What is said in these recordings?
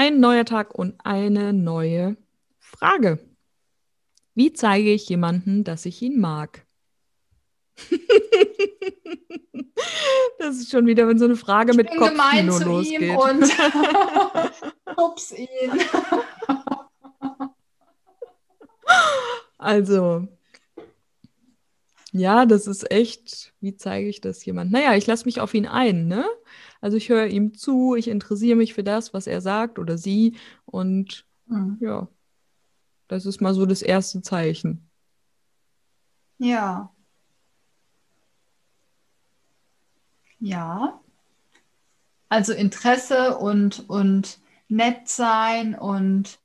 Ein neuer Tag und eine neue Frage. Wie zeige ich jemanden, dass ich ihn mag? das ist schon wieder, wenn so eine Frage ich mit Kopfkino losgeht. Ihm und ups ihn. also, ja, das ist echt, wie zeige ich das jemand? Naja, ich lasse mich auf ihn ein, ne? Also ich höre ihm zu, ich interessiere mich für das, was er sagt oder sie. Und mhm. ja, das ist mal so das erste Zeichen. Ja. Ja. Also Interesse und, und nett sein und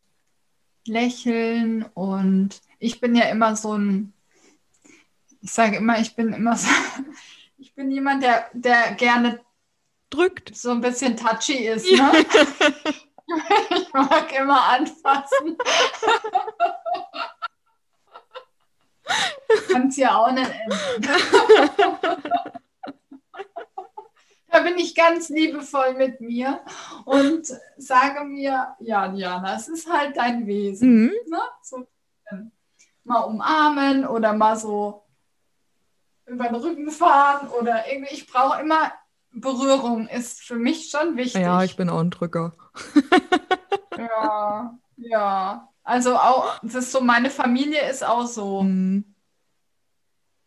lächeln und ich bin ja immer so ein, ich sage immer, ich bin immer so, ich bin jemand, der, der gerne drückt. So ein bisschen touchy ist, ne? ich mag immer anfassen. Kann es ja auch nicht ändern. da bin ich ganz liebevoll mit mir und sage mir, ja, Diana, es ist halt dein Wesen. Mhm. Ne? So, mal umarmen oder mal so über den Rücken fahren oder irgendwie, ich brauche immer Berührung ist für mich schon wichtig. Ja, ich bin auch ein Drücker. ja, ja. Also auch, das ist so, meine Familie ist auch so. Mhm.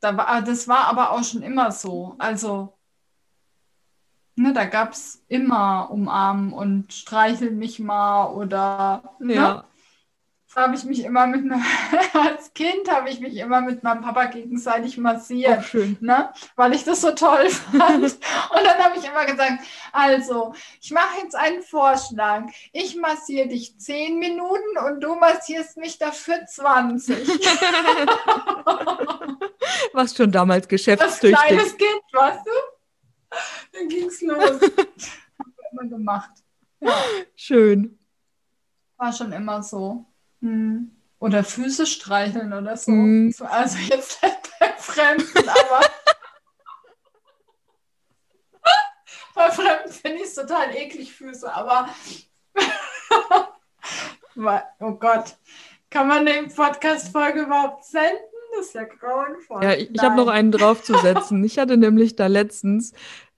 Da war, das war aber auch schon immer so. Also, ne, da gab es immer Umarmen und streichel mich mal oder. Ne? Ja. Ne? Habe ich mich immer mit als Kind habe ich mich immer mit meinem Papa gegenseitig massiert, schön. Ne? weil ich das so toll fand. und dann habe ich immer gesagt, also ich mache jetzt einen Vorschlag. Ich massiere dich zehn Minuten und du massierst mich dafür 20. Was schon damals geschäftstüchtig. Das kleines Kind, weißt du? Dann ging es los. Haben wir immer gemacht. Ja. Schön. War schon immer so. Hm. Oder Füße streicheln oder so. Mhm. Also jetzt bei Fremden, aber bei Fremden finde ich es total eklig, Füße, aber oh Gott, kann man den Podcast-Folge überhaupt senden? Das ist ja grauenvoll. Ja, ich, ich habe noch einen draufzusetzen. ich hatte nämlich da letztens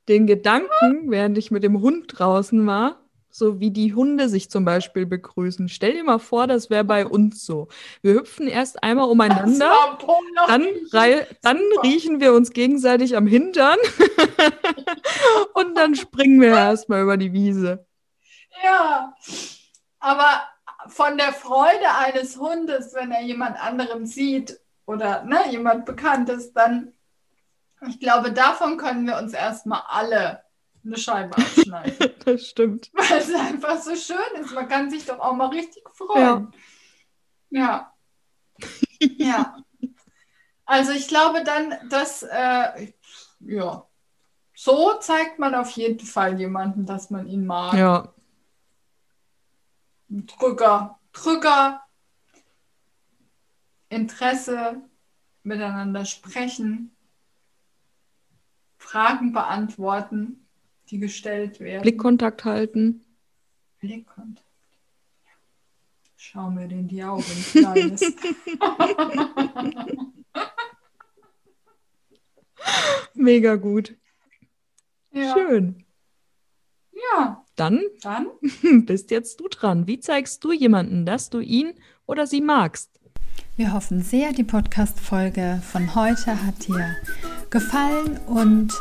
den Gedanken, während ich mit dem Hund draußen war, so wie die Hunde sich zum Beispiel begrüßen. Stell dir mal vor, das wäre bei uns so. Wir hüpfen erst einmal umeinander, dann, dann riechen wir uns gegenseitig am Hintern und dann springen wir erstmal über die Wiese. Ja, aber von der Freude eines Hundes, wenn er jemand anderem sieht oder ne, jemand Bekanntes, dann, ich glaube, davon können wir uns erstmal alle eine Scheibe abschneiden. das stimmt. Weil es einfach so schön ist. Man kann sich doch auch mal richtig freuen. Ja. Ja. ja. Also ich glaube dann, dass, äh, ja, so zeigt man auf jeden Fall jemanden, dass man ihn mag. Ja. Drücker, Drücker, Interesse, miteinander sprechen, Fragen beantworten die gestellt werden. Blickkontakt halten. Blickkontakt. Schau mir in die Augen, Kleines. Mega gut. Ja. Schön. Ja. Dann, Dann bist jetzt du dran. Wie zeigst du jemanden, dass du ihn oder sie magst? Wir hoffen sehr, die Podcast-Folge von heute hat dir gefallen und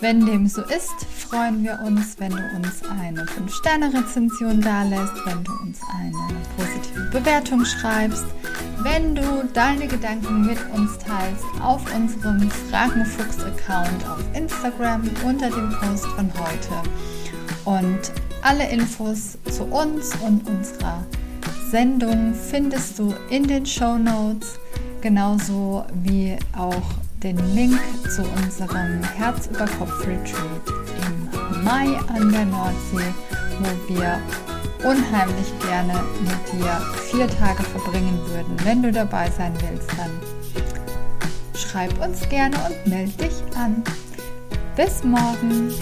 wenn dem so ist, freuen wir uns, wenn du uns eine 5-Sterne-Rezension dalässt, wenn du uns eine positive Bewertung schreibst, wenn du deine Gedanken mit uns teilst auf unserem Fragenfuchs-Account auf Instagram unter dem Post von heute. Und alle Infos zu uns und unserer Sendung findest du in den Show Notes, genauso wie auch den Link zu unserem Herz über Kopf Retreat im Mai an der Nordsee, wo wir unheimlich gerne mit dir vier Tage verbringen würden. Wenn du dabei sein willst, dann schreib uns gerne und melde dich an. Bis morgen!